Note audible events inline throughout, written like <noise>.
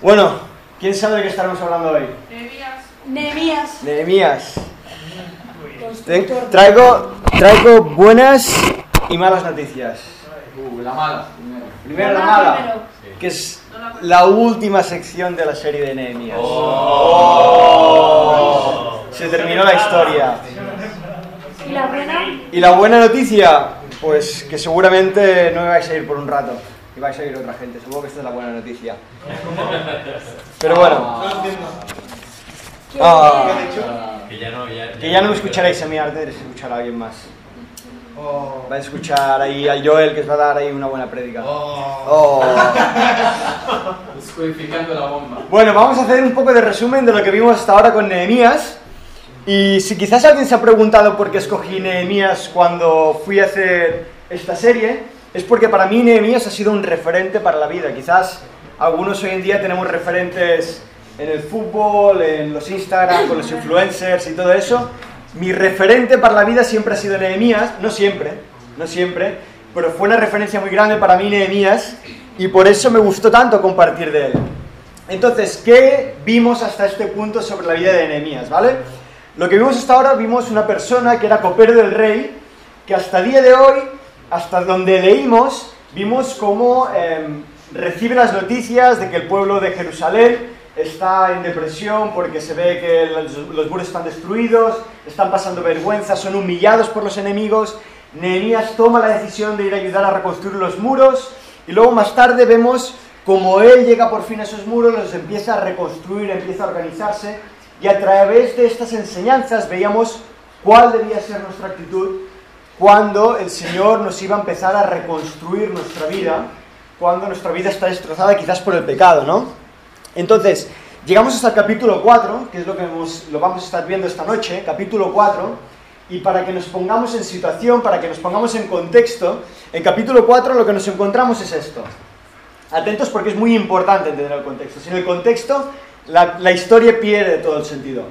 Bueno, ¿quién sabe de qué estaremos hablando hoy? Nehemías. Nehemías. Constructor. Traigo, traigo buenas y malas noticias. Uh, la mala, primero. La mala, que es la última sección de la serie de Nehemías. Se terminó la historia. Y la buena. Y la buena noticia, pues que seguramente no me vais a ir por un rato, y vais a ir otra gente. Supongo que esta es la buena noticia. Pero bueno, que- Ah. Que ya no, ya, que ya no me escucharéis a mí, ahora tendréis que escuchar a alguien más. Vais a escuchar ahí al Joel que os va a dar ahí una buena prédica. Oh. <laughs> Descodificando la bomba. Bueno, vamos a hacer un poco de resumen de lo que vimos hasta ahora con Nehemías. Y si quizás alguien se ha preguntado por qué escogí Nehemías cuando fui a hacer esta serie, es porque para mí Nehemías ha sido un referente para la vida. Quizás algunos hoy en día tenemos referentes en el fútbol, en los Instagram, con los influencers y todo eso. Mi referente para la vida siempre ha sido Nehemías, no siempre, no siempre, pero fue una referencia muy grande para mí Nehemías y por eso me gustó tanto compartir de él. Entonces, ¿qué vimos hasta este punto sobre la vida de Nehemías, ¿vale? Lo que vimos hasta ahora, vimos una persona que era copero del rey, que hasta el día de hoy, hasta donde leímos, vimos cómo em, recibe las noticias de que el pueblo de Jerusalén está en depresión porque se ve que los, muros están destruidos, están pasando vergüenza, son humillados por los enemigos. Nehemías toma la decisión de ir a ayudar a reconstruir los muros y luego más tarde vemos como él llega por fin a esos muros, los empieza a reconstruir, empieza a organizarse y a través de estas enseñanzas veíamos cuál debía ser nuestra actitud cuando el Señor nos iba a empezar a reconstruir nuestra vida, cuando nuestra vida está destrozada quizás por el pecado, ¿no? Entonces, llegamos hasta el capítulo 4, que es lo que hemos- lo vamos a estar viendo esta noche, capítulo 4, y para que nos pongamos en situación, para que nos pongamos en contexto, en capítulo 4 lo que nos encontramos es esto. Atentos porque es muy importante entender el contexto. Sin el contexto, la, la historia pierde todo el sentido.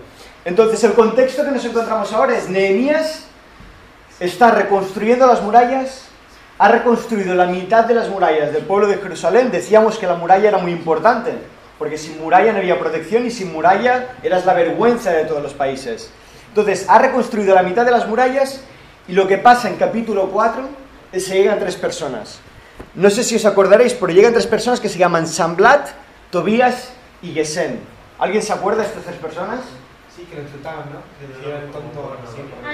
Entonces, el contexto que nos encontramos ahora es Nehemías está reconstruyendo las murallas, ha reconstruido la mitad de las murallas del pueblo de Jerusalén. Decíamos que la muralla era muy importante, porque sin muralla no había protección y sin muralla eras la vergüenza de todos los países. Entonces, ha reconstruido la mitad de las murallas y lo que pasa en capítulo 4 es que llegan tres personas. No sé si os acordaréis, pero llegan tres personas que se llaman Samblat, Tobías y Gesem. ¿Alguien se acuerda de estas tres personas? Sí, que lo insultaban, ¿no? Decían tonto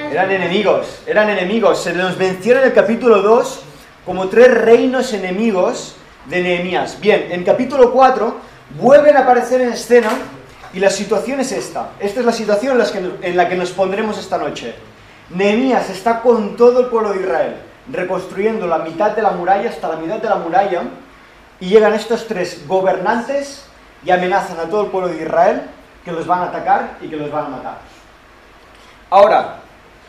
Eran enemigos, eran enemigos. Se nos menciona en el capítulo 2 como tres reinos enemigos de Nehemías. Bien, en capítulo 4 vuelven a aparecer en escena y la situación es esta. Esta es la situación en la que, en la que nos pondremos esta noche. Nehemías está con todo el pueblo de Israel, reconstruyendo la mitad de la muralla hasta la mitad de la muralla y llegan estos tres gobernantes y amenazan a todo el pueblo de Israel que los van a atacar y que los van a matar. Ahora,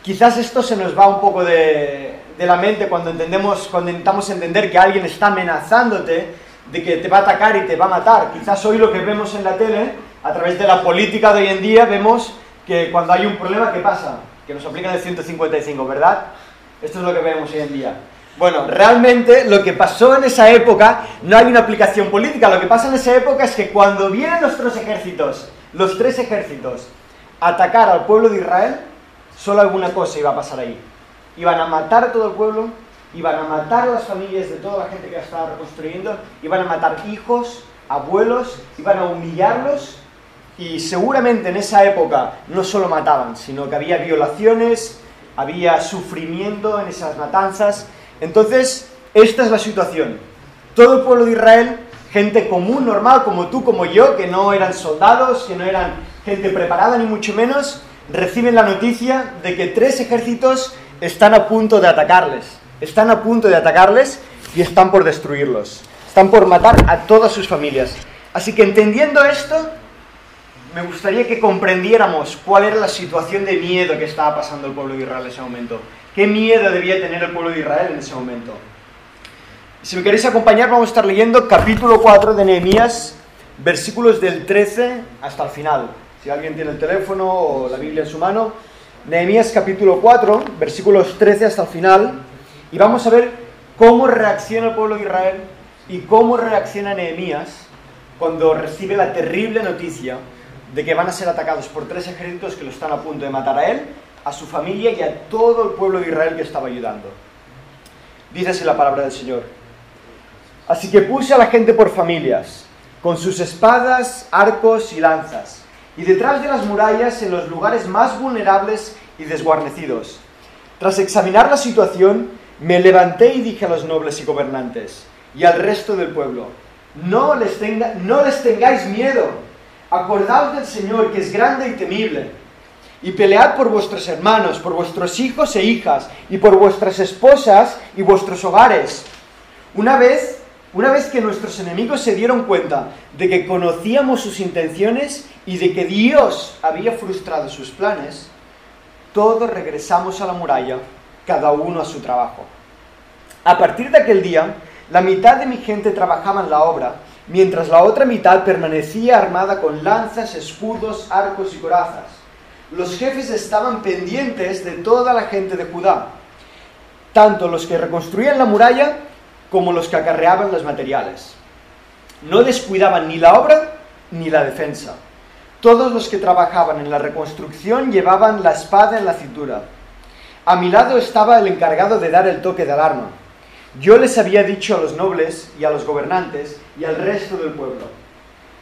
quizás esto se nos va un poco de, la mente cuando entendemos, cuando intentamos entender que alguien está amenazándote de que te va a atacar y te va a matar. Quizás hoy lo que vemos en la tele, a través de la política de hoy en día, vemos que cuando hay un problema, ¿qué pasa? Que nos aplican el 155, ¿verdad? Esto es lo que vemos hoy en día. Bueno, realmente lo que pasó en esa época no hay una aplicación política. Lo que pasa en esa época es que cuando vienen nuestros ejércitos, los tres ejércitos, a atacar al pueblo de Israel, solo alguna cosa iba a pasar ahí. Iban a matar a todo el pueblo, iban a matar a las familias de toda la gente que estaba reconstruyendo, iban a matar hijos, abuelos, iban a humillarlos y seguramente en esa época no solo mataban, sino que había violaciones, había sufrimiento en esas matanzas. Entonces, esta es la situación. Todo el pueblo de Israel, gente común, normal, como tú, como yo, que no eran soldados, que no eran gente preparada, ni mucho menos, reciben la noticia de que tres ejércitos están a punto de atacarles. Están a punto de atacarles y están por destruirlos. Están por matar a todas sus familias. Así que entendiendo esto, me gustaría que comprendiéramos cuál era la situación de miedo que estaba pasando el pueblo de Israel en ese momento. ¿Qué miedo debía tener el pueblo de Israel en ese momento? Si me queréis acompañar, vamos a estar leyendo capítulo 4 de Nehemías, versículos del 13 hasta el final. Si alguien tiene el teléfono o la Biblia en su mano, Nehemías capítulo 4, versículos 13 hasta el final, y vamos a ver cómo reacciona el pueblo de Israel y cómo reacciona Nehemías cuando recibe la terrible noticia de que van a ser atacados por tres ejércitos que lo están a punto de matar a él, a su familia y a todo el pueblo de Israel que estaba ayudando. Dice así la palabra del Señor. Así que puse a la gente por familias, con sus espadas, arcos y lanzas, y detrás de las murallas en los lugares más vulnerables y desguarnecidos. Tras examinar la situación, me levanté y dije a los nobles y gobernantes y al resto del pueblo, no les, tenga, no les tengáis miedo, acordaos del Señor que es grande y temible, y pelead por vuestros hermanos, por vuestros hijos e hijas, y por vuestras esposas y vuestros hogares. Una vez, una vez que nuestros enemigos se dieron cuenta de que conocíamos sus intenciones y de que Dios había frustrado sus planes, todos regresamos a la muralla, cada uno a su trabajo. A partir de aquel día, la mitad de mi gente trabajaba en la obra, mientras la otra mitad permanecía armada con lanzas, escudos, arcos y corazas. Los jefes estaban pendientes de toda la gente de Judá, tanto los que reconstruían la muralla como los que acarreaban los materiales. No descuidaban ni la obra ni la defensa. Todos los que trabajaban en la reconstrucción llevaban la espada en la cintura. A mi lado estaba el encargado de dar el toque de alarma. Yo les había dicho a los nobles y a los gobernantes y al resto del pueblo,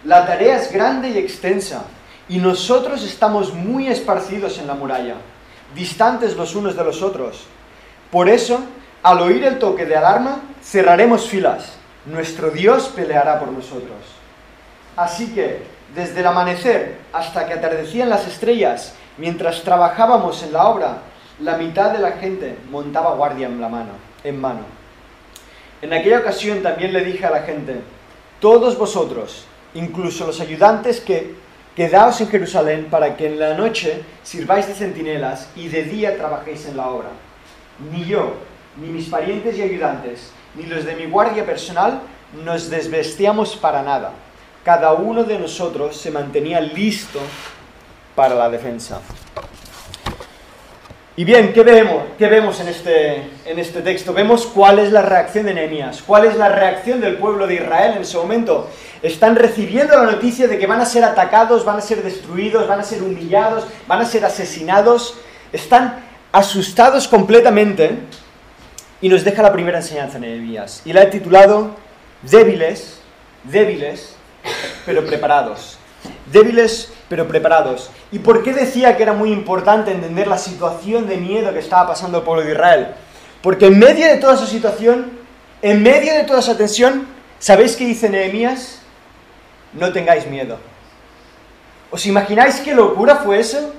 la tarea es grande y extensa, y nosotros estamos muy esparcidos en la muralla, distantes los unos de los otros. Por eso, al oír el toque de alarma, cerraremos filas. Nuestro Dios peleará por nosotros. Así que, desde el amanecer hasta que atardecían las estrellas, mientras trabajábamos en la obra, la mitad de la gente montaba guardia en la mano, en mano. En aquella ocasión también le dije a la gente, todos vosotros, incluso los ayudantes que quedaos en Jerusalén para que en la noche sirváis de centinelas y de día trabajéis en la obra. Ni yo, ni mis parientes y ayudantes, ni los de mi guardia personal nos desvestíamos para nada. Cada uno de nosotros se mantenía listo para la defensa. Y bien, ¿qué vemos, qué vemos en, este, en este texto? Vemos cuál es la reacción de Nehemías, cuál es la reacción del pueblo de Israel en ese momento. Están recibiendo la noticia de que van a ser atacados, van a ser destruidos, van a ser humillados, van a ser asesinados. Están asustados completamente y nos deja la primera enseñanza Nehemías. Y la he titulado Débiles, débiles, pero preparados. Débiles, pero preparados. ¿Y por qué decía que era muy importante entender la situación de miedo que estaba pasando el pueblo de Israel? Porque en medio de toda esa situación, en medio de toda esa tensión, ¿sabéis qué dice Nehemías? No tengáis miedo. ¿Os imagináis qué locura fue eso?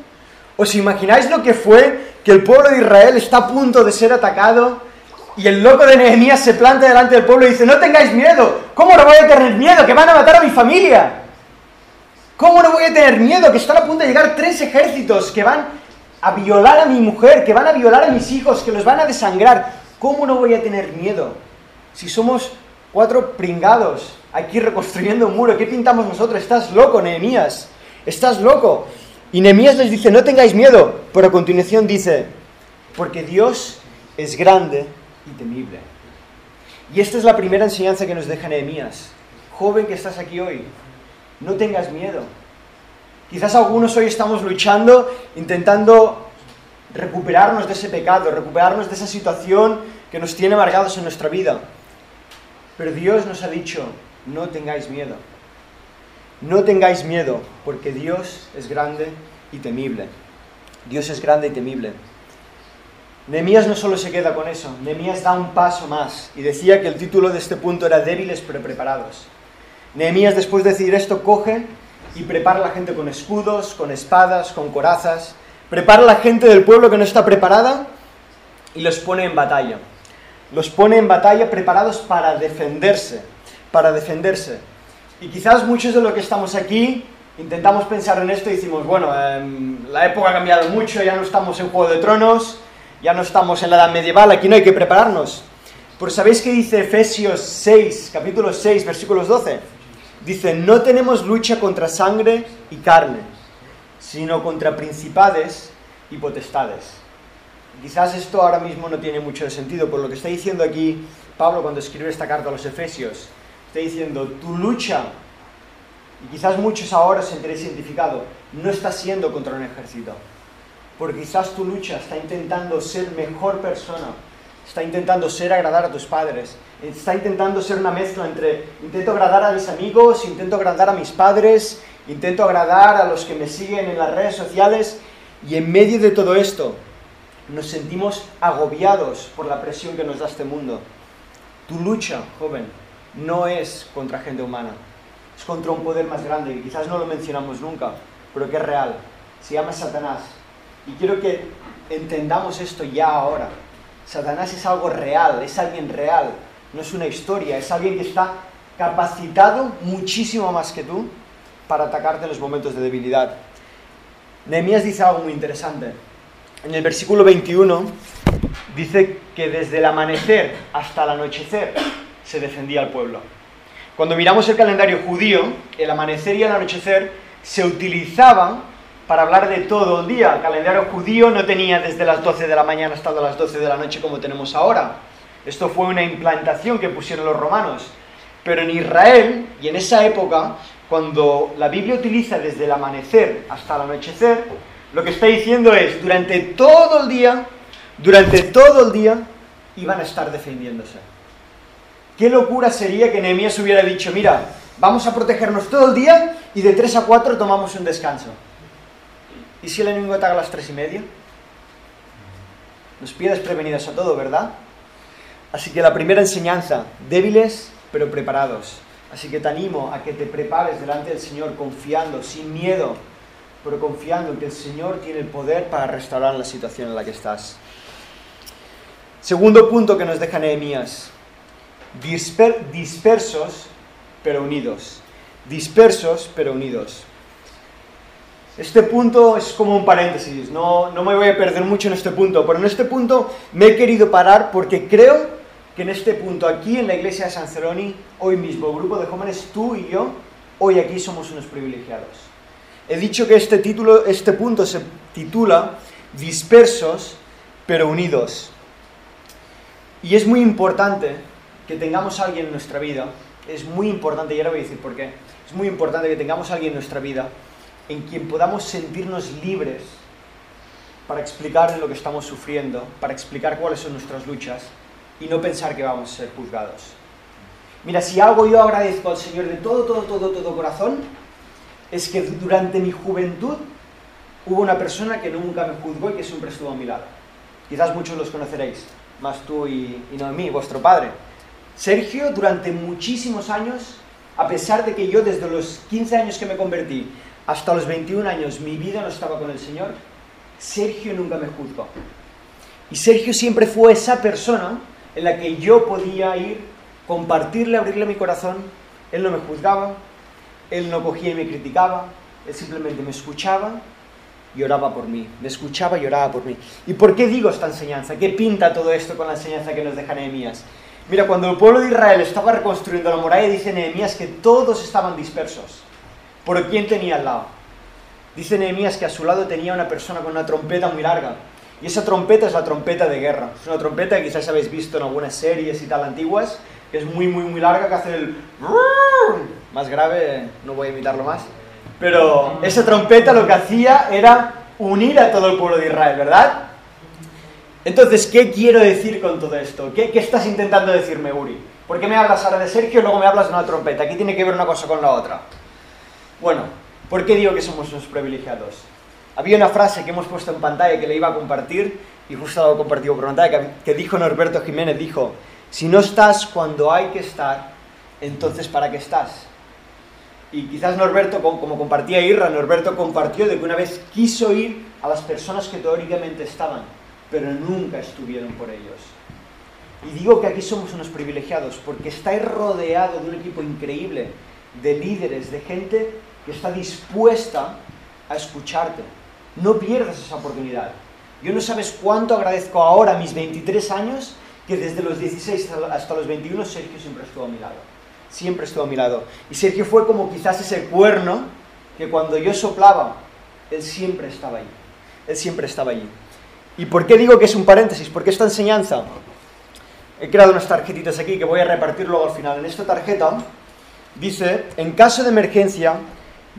¿Os imagináis lo que fue que el pueblo de Israel está a punto de ser atacado y el loco de Nehemías se planta delante del pueblo y dice, no tengáis miedo, ¿cómo no voy a tener miedo? Que van a matar a mi familia. ¿Cómo no voy a tener miedo? Que están a punto de llegar tres ejércitos que van a violar a mi mujer, que van a violar a mis hijos, que los van a desangrar. ¿Cómo no voy a tener miedo? Si somos cuatro pringados aquí reconstruyendo un muro, ¿qué pintamos nosotros? Estás loco, Nehemías. Estás loco. Y Nehemías les dice, no tengáis miedo. Pero a continuación dice, porque Dios es grande y temible. Y esta es la primera enseñanza que nos deja Nehemías. Joven que estás aquí hoy, no tengas miedo. Quizás algunos hoy estamos luchando, intentando recuperarnos de ese pecado, recuperarnos de esa situación que nos tiene amargados en nuestra vida. Pero Dios nos ha dicho, no tengáis miedo. No tengáis miedo, porque Dios es grande y temible. Dios es grande y temible. Nehemías no solo se queda con eso, Nehemías da un paso más y decía que el título de este punto era débiles pero preparados. Nehemías después de decir esto coge y prepara a la gente con escudos, con espadas, con corazas, prepara a la gente del pueblo que no está preparada y los pone en batalla. Los pone en batalla preparados para defenderse, para defenderse. Y quizás muchos de los que estamos aquí intentamos pensar en esto y decimos, bueno, eh, la época ha cambiado mucho, ya no estamos en Juego de Tronos, ya no estamos en la edad medieval, aquí no hay que prepararnos. Pero ¿sabéis qué dice Efesios 6, capítulo 6, versículos 12? Dice, no tenemos lucha contra sangre y carne, sino contra principades y potestades. Quizás esto ahora mismo no tiene mucho sentido, por lo que está diciendo aquí Pablo cuando escribe esta carta a los Efesios. Está diciendo, tu lucha y quizás muchos ahora os sentiréis identificados, no está siendo contra un ejército. Porque quizás tu lucha está intentando ser mejor persona, está intentando ser agradar a tus padres, está intentando ser una mezcla entre intento agradar a mis amigos, intento agradar a mis padres, intento agradar a los que me siguen en las redes sociales y en medio de todo esto nos sentimos agobiados por la presión que nos da este mundo. Tu lucha, joven, no es contra gente humana, es contra un poder más grande que quizás no lo mencionamos nunca, pero que es real. Se llama Satanás. Y quiero que entendamos esto ya ahora. Satanás es algo real, es alguien real, no es una historia, es alguien que está capacitado muchísimo más que tú para atacarte en los momentos de debilidad. Nehemías dice algo muy interesante. En el versículo 21 dice que desde el amanecer hasta el anochecer defendía al pueblo. Cuando miramos el calendario judío, el amanecer y el anochecer se utilizaban para hablar de todo el día. El calendario judío no tenía desde las 12 de la mañana hasta las 12 de la noche como tenemos ahora. Esto fue una implantación que pusieron los romanos. Pero en Israel, y en esa época, cuando la Biblia utiliza desde el amanecer hasta el anochecer, lo que está diciendo es, durante todo el día, durante todo el día, iban a estar defendiéndose. Qué locura sería que Nehemías hubiera dicho, mira, vamos a protegernos todo el día y de 3 a 4 tomamos un descanso. ¿Y si el enemigo ataca a las 3 y media? Nos pides prevenidos a todo, ¿verdad? Así que la primera enseñanza, débiles pero preparados. Así que te animo a que te prepares delante del Señor confiando, sin miedo, pero confiando que el Señor tiene el poder para restaurar la situación en la que estás. Segundo punto que nos deja Nehemías, disper dispersos pero unidos. Dispersos pero unidos. Este punto es como un paréntesis, no, no me voy a perder mucho en este punto, pero en este punto me he querido parar porque creo que en este punto, aquí en la iglesia de San Celoni, hoy mismo, grupo de jóvenes, tú y yo, hoy aquí somos unos privilegiados. He dicho que este, título, este punto se titula Dispersos pero unidos. Y es muy importante que tengamos a alguien en nuestra vida, es muy importante, y ahora voy a decir por qué, es muy importante que tengamos a alguien en nuestra vida en quien podamos sentirnos libres para explicar lo que estamos sufriendo, para explicar cuáles son nuestras luchas y no pensar que vamos a ser juzgados. Mira, si algo yo agradezco al Señor de todo, todo, todo, todo corazón, es que durante mi juventud hubo una persona que nunca me juzgó y que siempre estuvo a mi lado. Quizás muchos los conoceréis, más tú y, y Noemí, vuestro padre. Sergio, durante muchísimos años, a pesar de que yo desde los 15 años que me convertí hasta los 21 años mi vida no estaba con el Señor, Sergio nunca me juzgó. Y Sergio siempre fue esa persona en la que yo podía ir, compartirle, abrirle mi corazón. Él no me juzgaba, él no cogía y me criticaba, él simplemente me escuchaba y oraba por mí. Me escuchaba y oraba por mí. ¿Y por qué digo esta enseñanza? ¿Qué pinta todo esto con la enseñanza que nos deja Nehemías? Mira, cuando el pueblo de Israel estaba reconstruyendo la muralla, dice Nehemías que todos estaban dispersos. ¿Por quién tenía al lado? Dice Nehemías que a su lado tenía una persona con una trompeta muy larga. Y esa trompeta es la trompeta de guerra. Es una trompeta que quizás habéis visto en algunas series y tal antiguas, que es muy, muy, muy larga, que hace el... Más grave, no voy a imitarlo más. Pero esa trompeta lo que hacía era unir a todo el pueblo de Israel, ¿verdad? Entonces, ¿qué quiero decir con todo esto? ¿Qué, estás intentando decirme, Uri? ¿Por qué me hablas ahora de Sergio y luego me hablas de una trompeta? ¿Qué tiene que ver una cosa con la otra? Bueno, ¿por qué digo que somos unos privilegiados? Había una frase que hemos puesto en pantalla que le iba a compartir y justo lo compartido por pantalla que, que dijo Norberto Jiménez, dijo, si no estás cuando hay que estar, entonces ¿para qué estás? Y quizás Norberto, como compartía Irra, Norberto compartió de que una vez quiso ir a las personas que teóricamente estaban, pero nunca estuvieron por ellos. Y digo que aquí somos unos privilegiados porque estáis rodeado de un equipo increíble, de líderes, de gente que está dispuesta a escucharte. No pierdas esa oportunidad. Yo no sabes cuánto agradezco ahora, mis 23 años, que desde los 16 hasta los 21 Sergio siempre estuvo a mi lado. Siempre estuvo a mi lado. Y Sergio fue como quizás ese cuerno que cuando yo soplaba, él siempre estaba allí. Él siempre estaba allí. ¿Y por qué digo que es un paréntesis? Porque esta enseñanza, he creado unas tarjetitas aquí que voy a repartir luego al final. En esta tarjeta dice, en caso de emergencia,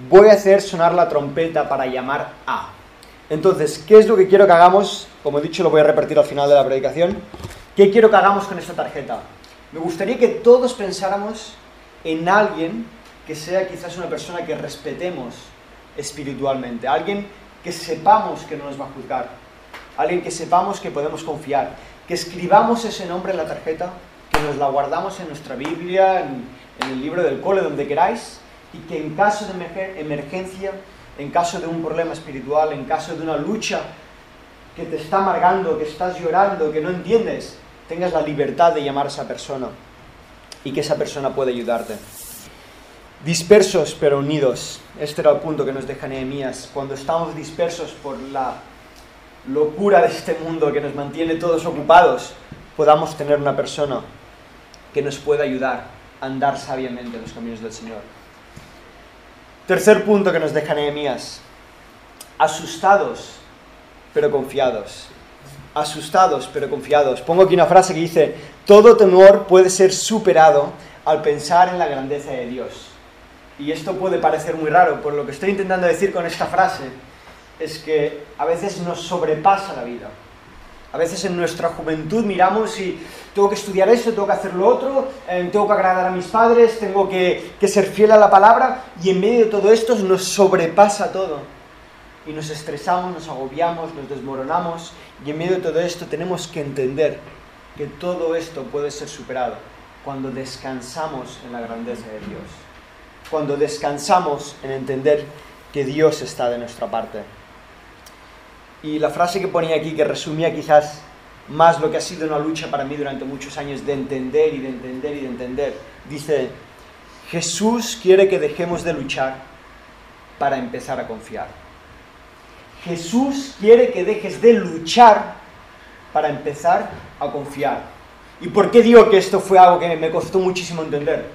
voy a hacer sonar la trompeta para llamar a. Entonces, ¿qué es lo que quiero que hagamos? Como he dicho, lo voy a repetir al final de la predicación. ¿Qué quiero que hagamos con esta tarjeta? Me gustaría que todos pensáramos en alguien que sea quizás una persona que respetemos espiritualmente, alguien que sepamos que no nos va a juzgar, alguien que sepamos que podemos confiar, que escribamos ese nombre en la tarjeta, que nos la guardamos en nuestra Biblia, en, el libro del cole, donde queráis, y que en caso de emergencia, en caso de un problema espiritual, en caso de una lucha que te está amargando, que estás llorando, que no entiendes, tengas la libertad de llamar a esa persona y que esa persona pueda ayudarte. Dispersos pero unidos. Este era el punto que nos deja Nehemías. Cuando estamos dispersos por la locura de este mundo que nos mantiene todos ocupados, podamos tener una persona que nos pueda ayudar a andar sabiamente en los caminos del Señor. Tercer punto que nos deja Nehemías. Asustados pero confiados. Asustados pero confiados. Pongo aquí una frase que dice, todo temor puede ser superado al pensar en la grandeza de Dios. Y esto puede parecer muy raro, por lo que estoy intentando decir con esta frase es que a veces nos sobrepasa la vida. A veces en nuestra juventud miramos y tengo que estudiar esto, tengo que hacer lo otro, eh, tengo que agradar a mis padres, tengo que, que ser fiel a la palabra y en medio de todo esto nos sobrepasa todo. Y nos estresamos, nos agobiamos, nos desmoronamos y en medio de todo esto tenemos que entender que todo esto puede ser superado cuando descansamos en la grandeza de Dios cuando descansamos en entender que Dios está de nuestra parte. Y la frase que ponía aquí, que resumía quizás más lo que ha sido una lucha para mí durante muchos años de entender y de entender y de entender, dice, Jesús quiere que dejemos de luchar para empezar a confiar. Jesús quiere que dejes de luchar para empezar a confiar. ¿Y por qué digo que esto fue algo que me costó muchísimo entender?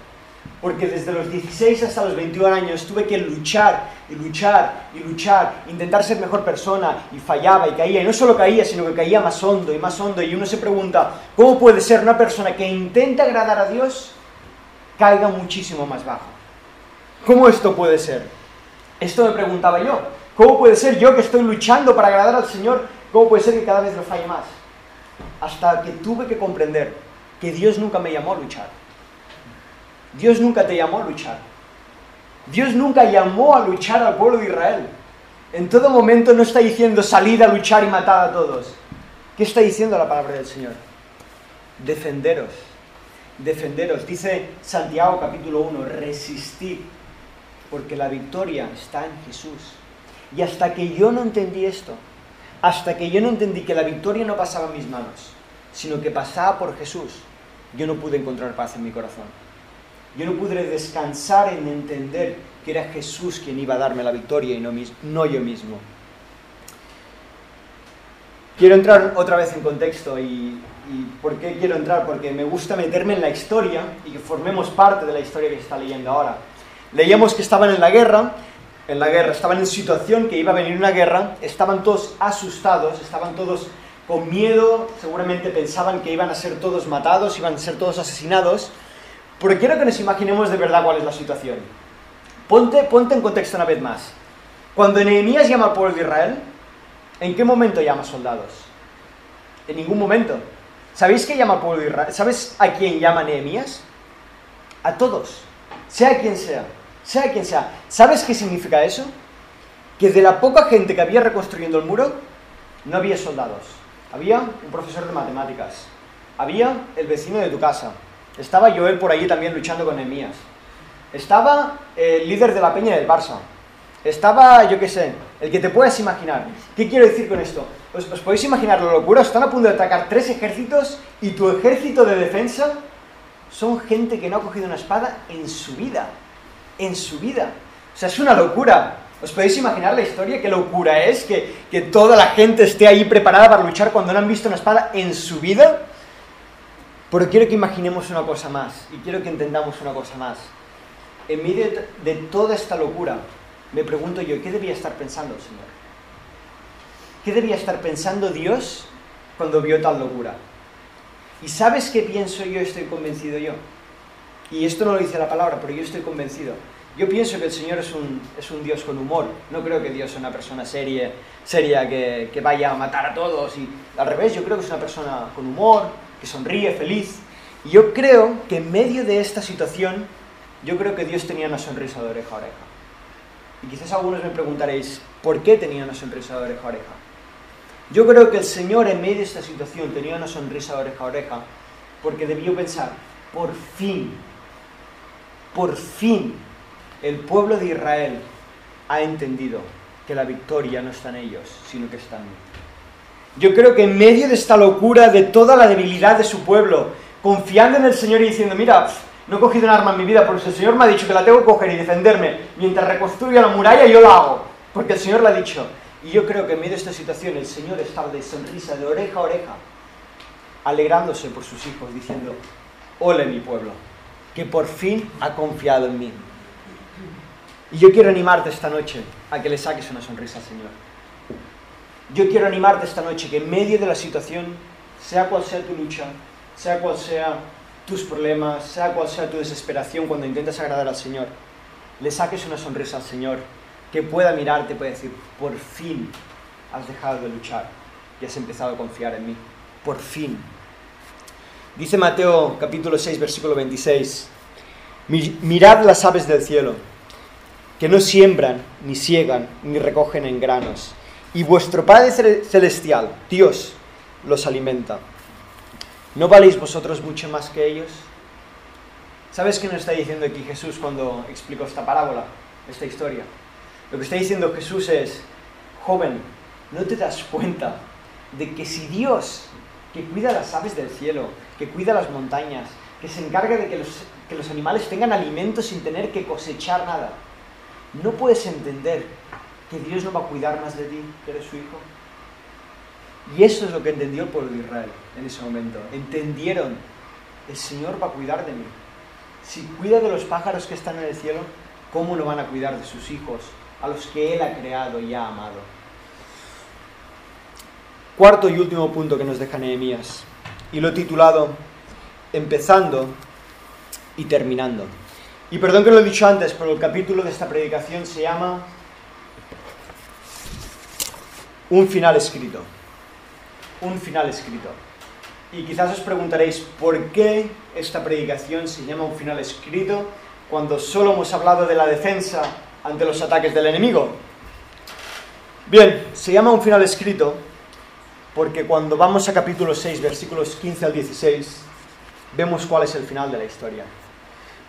Porque desde los 16 hasta los 21 años tuve que luchar y luchar y luchar, intentar ser mejor persona y fallaba y caía. Y no solo caía, sino que caía más hondo y más hondo. Y uno se pregunta, ¿cómo puede ser una persona que intenta agradar a Dios caiga muchísimo más bajo? ¿Cómo esto puede ser? Esto me preguntaba yo. ¿Cómo puede ser yo que estoy luchando para agradar al Señor? ¿Cómo puede ser que cada vez lo falle más? Hasta que tuve que comprender que Dios nunca me llamó a luchar. Dios nunca te llamó a luchar. Dios nunca llamó a luchar al pueblo de Israel. En todo momento no está diciendo salid a luchar y matar a todos. ¿Qué está diciendo la palabra del Señor? Defenderos. Defenderos. Dice Santiago capítulo 1, resistid, porque la victoria está en Jesús. Y hasta que yo no entendí esto, hasta que yo no entendí que la victoria no pasaba en mis manos, sino que pasaba por Jesús, yo no pude encontrar paz en mi corazón. Yo no pude descansar en entender que era Jesús quien iba a darme la victoria y no, yo mismo. Quiero entrar otra vez en contexto y, y ¿por qué quiero entrar? Porque me gusta meterme en la historia y que formemos parte de la historia que está leyendo ahora. Leíamos que estaban en la guerra, en la guerra, estaban en situación que iba a venir una guerra, estaban todos asustados, estaban todos con miedo, seguramente pensaban que iban a ser todos matados, iban a ser todos asesinados, pero quiero que nos imaginemos de verdad cuál es la situación. Ponte, ponte en contexto una vez más. Cuando Nehemías llama al pueblo de Israel, ¿en qué momento llama soldados? En ningún momento. ¿Sabéis qué llama al pueblo de Israel? ¿Sabes a quién llama Nehemías? A todos, sea quien sea, sea quien sea. ¿Sabes qué significa eso? Que de la poca gente que había reconstruyendo el muro, no había soldados. Había un profesor de matemáticas. Había el vecino de tu casa. Estaba Joel por allí también luchando con Nehemías. Estaba el líder de la peña del Barça. Estaba, yo qué sé, el que te puedas imaginar. ¿Qué quiero decir con esto? ¿Os, os podéis imaginar la locura? Están a punto de atacar tres ejércitos y tu ejército de defensa son gente que no ha cogido una espada en su vida. En su vida. O sea, es una locura. ¿Os podéis imaginar la historia? ¿Qué locura es que, que toda la gente esté ahí preparada para luchar cuando no han visto una espada en su vida? Pero quiero que imaginemos una cosa más y quiero que entendamos una cosa más. En medio de, toda esta locura, me pregunto yo, ¿qué debía estar pensando el Señor? ¿Qué debía estar pensando Dios cuando vio tal locura? ¿Y sabes qué pienso yo, estoy convencido yo? Y esto no lo dice la palabra, pero yo estoy convencido. Yo pienso que el Señor es un, es un Dios con humor. No creo que Dios sea una persona seria, seria que, que vaya a matar a todos. Y al revés, yo creo que es una persona con humor, que sonríe, feliz. Y yo creo que en medio de esta situación, yo creo que Dios tenía una sonrisa de oreja a oreja. Y quizás algunos me preguntaréis, ¿por qué tenía una sonrisa de oreja a oreja? Yo creo que el Señor en medio de esta situación tenía una sonrisa de oreja a oreja porque debió pensar, por fin, por fin, el pueblo de Israel ha entendido que la victoria no está en ellos, sino que está en mí. Yo creo que en medio de esta locura, de toda la debilidad de su pueblo, confiando en el Señor y diciendo, mira, no he cogido un arma en mi vida, porque el Señor me ha dicho que la tengo que coger y defenderme, mientras reconstruya la muralla, yo la hago, porque el Señor lo ha dicho. Y yo creo que en medio de esta situación el Señor estaba de sonrisa, de oreja a oreja, alegrándose por sus hijos, diciendo, ole mi pueblo, que por fin ha confiado en mí. Y yo quiero animarte esta noche a que le saques una sonrisa al Señor. Yo quiero animarte esta noche que en medio de la situación, sea cual sea tu lucha, sea cual sea tus problemas, sea cual sea tu desesperación cuando intentas agradar al Señor, le saques una sonrisa al Señor, que pueda mirarte y pueda decir, por fin has dejado de luchar y has empezado a confiar en mí. Por fin. Dice Mateo capítulo 6, versículo 26, mirad las aves del cielo, que no siembran, ni ciegan, ni recogen en granos, y vuestro Padre Celestial, Dios, los alimenta. ¿No valéis vosotros mucho más que ellos? ¿Sabes qué nos está diciendo aquí Jesús cuando explicó esta parábola, esta historia? Lo que está diciendo Jesús es, joven, ¿no te das cuenta de que si Dios, que cuida las aves del cielo, que cuida las montañas, que se encarga de que los, que los animales tengan alimento sin tener que cosechar nada, no puedes entender que Dios no va a cuidar más de ti, que eres su hijo? Y eso es lo que entendió el pueblo de Israel en ese momento. Entendieron, el Señor va a cuidar de mí. Si cuida de los pájaros que están en el cielo, ¿cómo no van a cuidar de sus hijos, a los que Él ha creado y ha amado? Cuarto y último punto que nos deja Nehemías. Y lo he titulado Empezando y terminando. Y perdón que lo he dicho antes, pero el capítulo de esta predicación se llama Un final escrito un final escrito. Y quizás os preguntaréis, ¿por qué esta predicación se llama un final escrito cuando solo hemos hablado de la defensa ante los ataques del enemigo? Bien, se llama un final escrito porque cuando vamos a capítulo 6, versículos 15 al 16, vemos cuál es el final de la historia.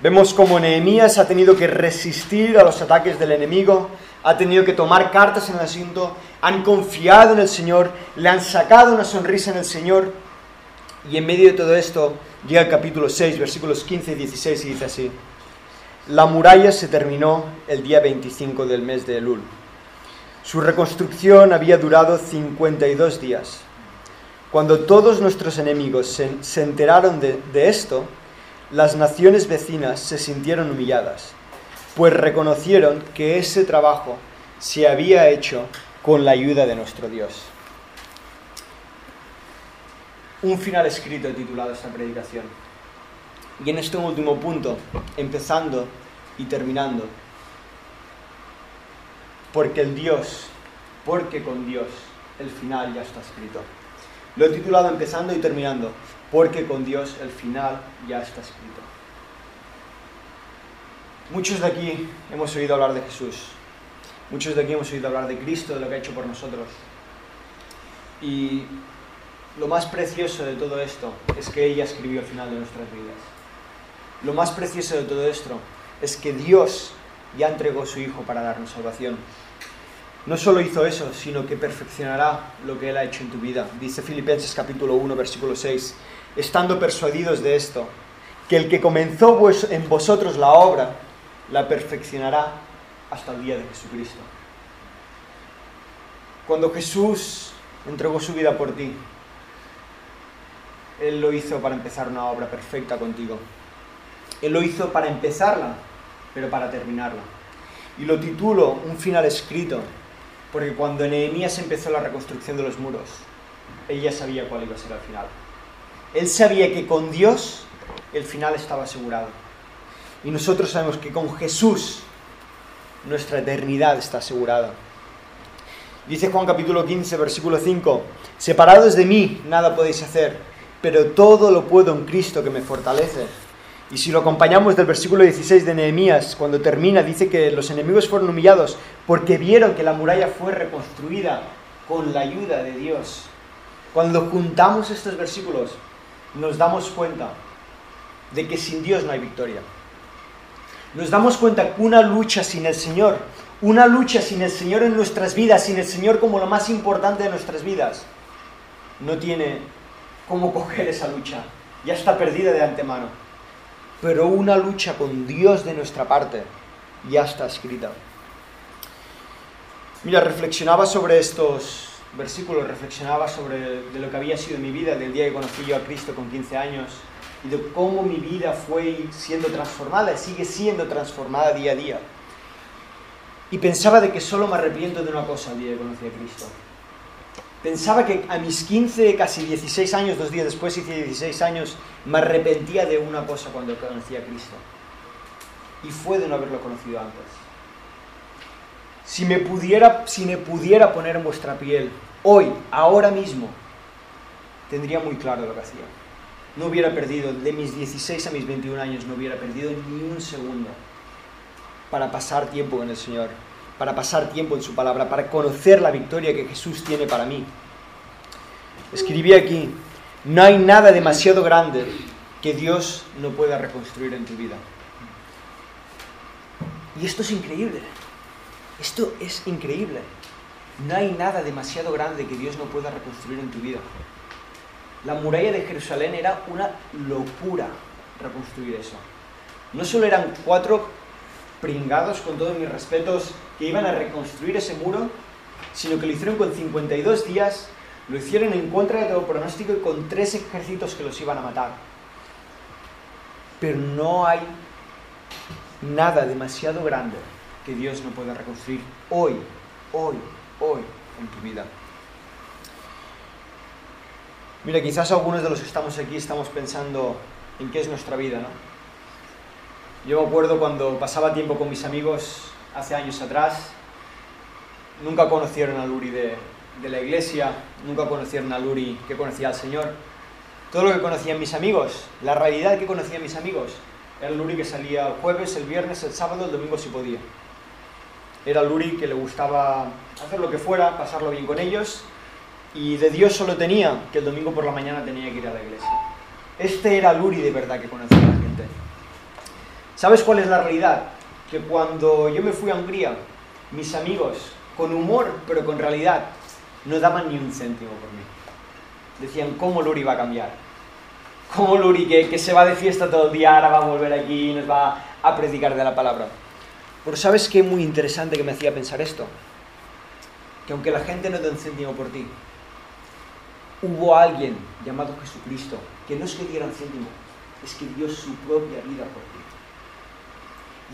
Vemos cómo Nehemías ha tenido que resistir a los ataques del enemigo, ha tenido que tomar cartas en el asunto, han confiado en el Señor, le han sacado una sonrisa en el Señor. Y en medio de todo esto llega el capítulo 6, versículos 15 y 16 y dice así, la muralla se terminó el día 25 del mes de Elul. Su reconstrucción había durado 52 días. Cuando todos nuestros enemigos se, se enteraron de, de esto, las naciones vecinas se sintieron humilladas, pues reconocieron que ese trabajo se había hecho con la ayuda de nuestro Dios. Un final escrito titulado esta predicación. Y en este último punto, empezando y terminando, porque el Dios, porque con Dios el final ya está escrito. Lo he titulado empezando y terminando, porque con Dios el final ya está escrito. Muchos de aquí hemos oído hablar de Jesús, muchos de aquí hemos oído hablar de Cristo, de lo que ha hecho por nosotros. Y lo más precioso de todo esto es que ella escribió el final de nuestras vidas. Lo más precioso de todo esto es que Dios ya entregó su Hijo para darnos salvación. No solo hizo eso, sino que perfeccionará lo que Él ha hecho en tu vida. Dice Filipenses capítulo 1, versículo 6 estando persuadidos de esto, que el que comenzó en vosotros la obra, la perfeccionará hasta el día de Jesucristo. Cuando Jesús entregó su vida por ti, Él lo hizo para empezar una obra perfecta contigo. Él lo hizo para empezarla, pero para terminarla. Y lo titulo Un final escrito, porque cuando Nehemías empezó la reconstrucción de los muros, él ya sabía cuál iba a ser el final. Él sabía que con Dios el final estaba asegurado. Y nosotros sabemos que con Jesús nuestra eternidad está asegurada. Dice Juan capítulo 15, versículo 5, separados de mí nada podéis hacer, pero todo lo puedo en Cristo que me fortalece. Y si lo acompañamos del versículo 16 de Nehemías, cuando termina, dice que los enemigos fueron humillados porque vieron que la muralla fue reconstruida con la ayuda de Dios. Cuando juntamos estos versículos, nos damos cuenta de que sin Dios no hay victoria. Nos damos cuenta que una lucha sin el Señor, una lucha sin el Señor en nuestras vidas, sin el Señor como lo más importante de nuestras vidas, no tiene cómo coger esa lucha. Ya está perdida de antemano pero una lucha con Dios de nuestra parte ya está escrita. Mira, reflexionaba sobre estos versículos, reflexionaba sobre de lo que había sido mi vida del día que conocí yo a Cristo con 15 años y de cómo mi vida fue siendo transformada y sigue siendo transformada día a día. Y pensaba de que solo me arrepiento de una cosa el día que conocí a Cristo. Pensaba que a mis 15, casi 16 años, dos días después hice 16 años, me arrepentía de una cosa cuando conocí a Cristo. Y fue de no haberlo conocido antes. Si me pudiera, si me pudiera poner en vuestra piel, hoy, ahora mismo, tendría muy claro lo que hacía. No hubiera perdido, de mis 16 a mis 21 años, no hubiera perdido ni un segundo para pasar tiempo con el Señor para pasar tiempo en su palabra, para conocer la victoria que Jesús tiene para mí. Escribí aquí, no hay nada demasiado grande que Dios no pueda reconstruir en tu vida. Y esto es increíble. Esto es increíble. No hay nada demasiado grande que Dios no pueda reconstruir en tu vida. La muralla de Jerusalén era una locura reconstruir eso. No solo eran cuatro pringados, con todos mis respetos, que iban a reconstruir ese muro, sino que lo hicieron con 52 días, lo hicieron en contra de todo pronóstico y con tres ejércitos que los iban a matar. Pero no hay nada demasiado grande que Dios no pueda reconstruir hoy, hoy, hoy en tu vida. Mira, quizás algunos de los que estamos aquí estamos pensando en qué es nuestra vida, ¿no? Yo me acuerdo cuando pasaba tiempo con mis amigos hace años atrás, nunca conocieron a Luri de, la iglesia, nunca conocieron a Luri que conocía al Señor. Todo lo que conocían mis amigos, la realidad que conocían mis amigos, era Luri que salía el jueves, el viernes, el sábado, el domingo si podía. Era Luri que le gustaba hacer lo que fuera, pasarlo bien con ellos, y de Dios solo tenía que el domingo por la mañana tenía que ir a la iglesia. Este era Luri de verdad que conocía. ¿Sabes cuál es la realidad? Que cuando yo me fui a Hungría, mis amigos, con humor, pero con realidad, no daban ni un céntimo por mí. Decían, ¿cómo Luri va a cambiar? ¿Cómo Luri, que, que se va de fiesta todo el día, ahora va a volver aquí y nos va a predicar de la palabra? Pero ¿sabes qué muy interesante que me hacía pensar esto? Que aunque la gente no un céntimo por ti, hubo alguien llamado Jesucristo que no es que diera un céntimo, es que dio su propia vida por ti.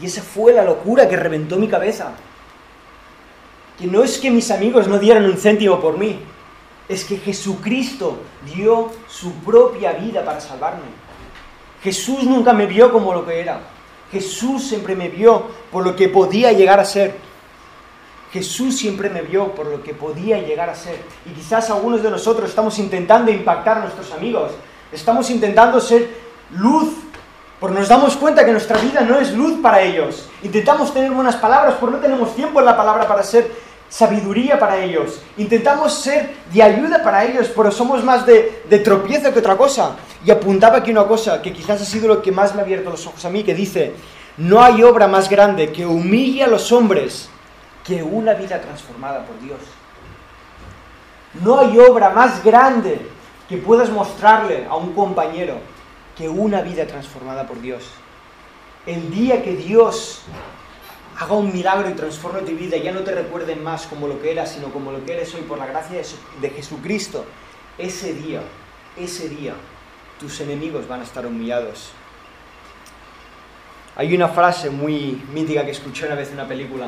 Y esa fue la locura que reventó mi cabeza. Que no es que mis amigos no dieran un céntimo por mí, es que Jesucristo dio su propia vida para salvarme. Jesús nunca me vio como lo que era. Jesús siempre me vio por lo que podía llegar a ser. Jesús siempre me vio por lo que podía llegar a ser. Y quizás algunos de nosotros estamos intentando impactar a nuestros amigos. Estamos intentando ser luz porque nos damos cuenta que nuestra vida no es luz para ellos. Intentamos tener buenas palabras, pero no tenemos tiempo en la palabra para ser sabiduría para ellos. Intentamos ser de ayuda para ellos, pero somos más de, de tropiezo que otra cosa. Y apuntaba aquí una cosa que quizás ha sido lo que más me ha abierto los ojos a mí, que dice, no hay obra más grande que humille a los hombres que una vida transformada por Dios. No hay obra más grande que puedas mostrarle a un compañero que una vida transformada por Dios. El día que Dios haga un milagro y transforme tu vida, ya no te recuerden más como lo que eras, sino como lo que eres hoy por la gracia de Jesucristo, ese día, ese día, tus enemigos van a estar humillados. Hay una frase muy mítica que escuché una vez en una película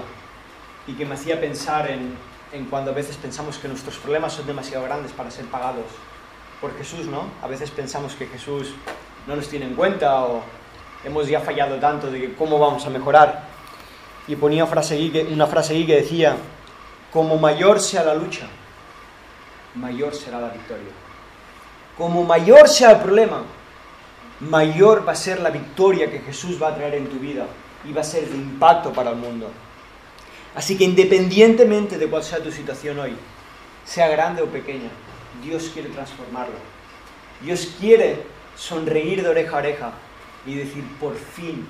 y que me hacía pensar en, en cuando a veces pensamos que nuestros problemas son demasiado grandes para ser pagados por Jesús, ¿no? A veces pensamos que Jesús no nos tiene en cuenta o hemos ya fallado tanto de que cómo vamos a mejorar. Y ponía una frase aquí que decía, como mayor sea la lucha, mayor será la victoria. Como mayor sea el problema, mayor va a ser la victoria que Jesús va a traer en tu vida y va a ser de impacto para el mundo. Así que independientemente de cuál sea tu situación hoy, sea grande o pequeña, Dios quiere transformarlo. Dios quiere sonreír de oreja a oreja y decir, por fin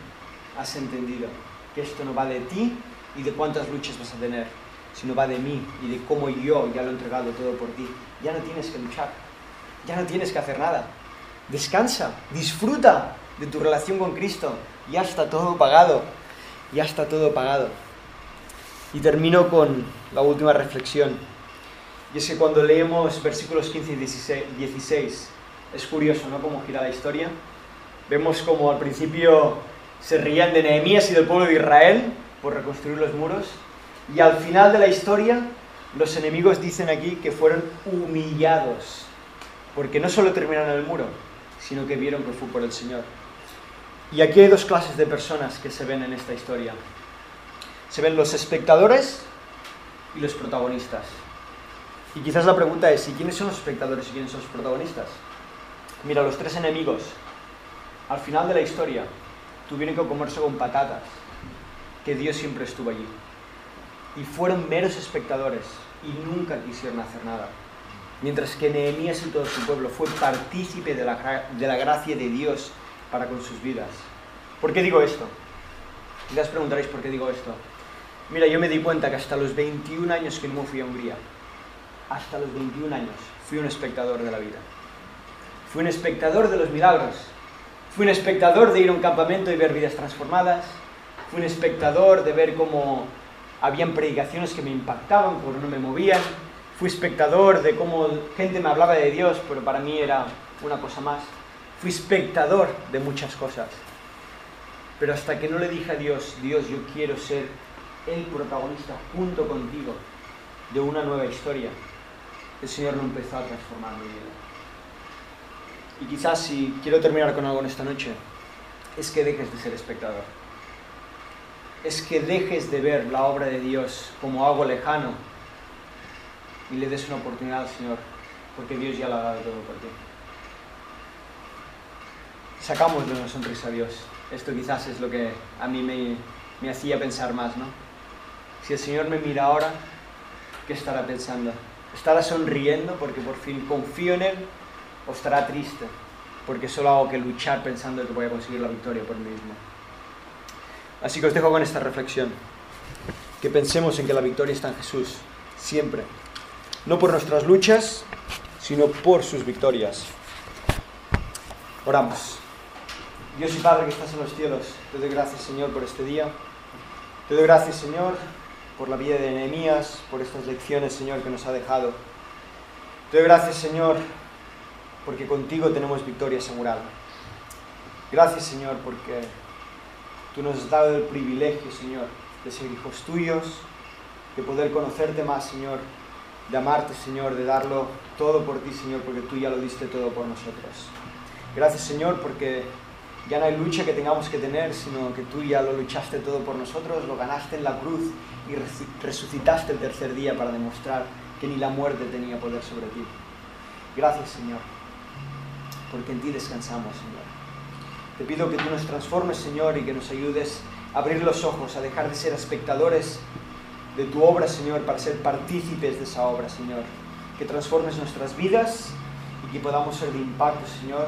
has entendido que esto no va de ti y de cuántas luchas vas a tener, sino va de mí y de cómo yo ya lo he entregado todo por ti. Ya no tienes que luchar, ya no tienes que hacer nada. Descansa, disfruta de tu relación con Cristo. Ya está todo pagado, ya está todo pagado. Y termino con la última reflexión. Y es que cuando leemos versículos 15 y 16, es curioso, ¿no? Cómo gira la historia. Vemos como al principio se rían de Nehemías y del pueblo de Israel por reconstruir los muros. Y al final de la historia, los enemigos dicen aquí que fueron humillados. Porque no solo terminaron el muro, sino que vieron que fue por el Señor. Y aquí hay dos clases de personas que se ven en esta historia. Se ven los espectadores y los protagonistas. Y quizás la pregunta es, ¿y quiénes son los espectadores y quiénes son los protagonistas? Mira, los tres enemigos, al final de la historia, tuvieron que comerse con patatas, que Dios siempre estuvo allí. Y fueron meros espectadores y nunca quisieron hacer nada. Mientras que Nehemías y todo su pueblo fue partícipe de la, de la gracia de Dios para con sus vidas. ¿Por qué digo esto? Os preguntaréis por qué digo esto. Mira, yo me di cuenta que hasta los 21 años que no fui a Hungría, hasta los 21 años, fui un espectador de la vida. Fui un espectador de los milagros. Fui un espectador de ir a un campamento y ver vidas transformadas. Fui un espectador de ver cómo habían predicaciones que me impactaban, pero no me movían. Fui espectador de cómo gente me hablaba de Dios, pero para mí era una cosa más. Fui espectador de muchas cosas. Pero hasta que no le dije a Dios, Dios, yo quiero ser el protagonista junto contigo de una nueva historia, el Señor no empezó a transformar mi vida. Y quizás si quiero terminar con algo en esta noche, es que dejes de ser espectador. Es que dejes de ver la obra de Dios como algo lejano y le des una oportunidad al Señor, porque Dios ya lo ha dado todo por ti. Sacamos de una sonrisa a Dios. Esto quizás es lo que a mí me, me hacía pensar más, ¿no? Si el Señor me mira ahora, ¿qué estará pensando? ¿Estará sonriendo porque por fin confío en Él? ¿O estará triste porque solo hago que luchar pensando que voy a conseguir la victoria por mí mismo? Así que os dejo con esta reflexión. Que pensemos en que la victoria está en Jesús, siempre. No por nuestras luchas, sino por sus victorias. Oramos. Dios y Padre que estás en los cielos, te doy gracias Señor por este día. Te doy gracias Señor por la vida de Nehemías, por estas lecciones Señor que nos ha dejado. Te doy gracias Señor porque contigo tenemos victoria asegurada. Gracias Señor porque tú nos has dado el privilegio Señor de ser hijos tuyos, de poder conocerte más Señor, de amarte Señor, de darlo todo por ti Señor porque tú ya lo diste todo por nosotros. Gracias Señor porque ya no hay lucha que tengamos que tener, sino que tú ya lo luchaste todo por nosotros, lo ganaste en la cruz y resucitaste el tercer día para demostrar que ni la muerte tenía poder sobre ti. Gracias, Señor, porque en ti descansamos, Señor. Te pido que tú nos transformes, Señor, y que nos ayudes a abrir los ojos, a dejar de ser espectadores de tu obra, Señor, para ser partícipes de esa obra, Señor. Que transformes nuestras vidas y que podamos ser de impacto, Señor,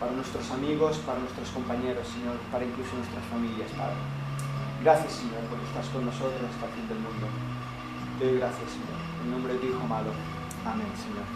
para nuestros amigos, para nuestros compañeros, Señor, para incluso nuestras familias, Padre. Gracias, Señor, porque estás con nosotros hasta el fin del mundo. Te doy gracias, Señor. En nombre de tu Hijo amado. Amén, Señor.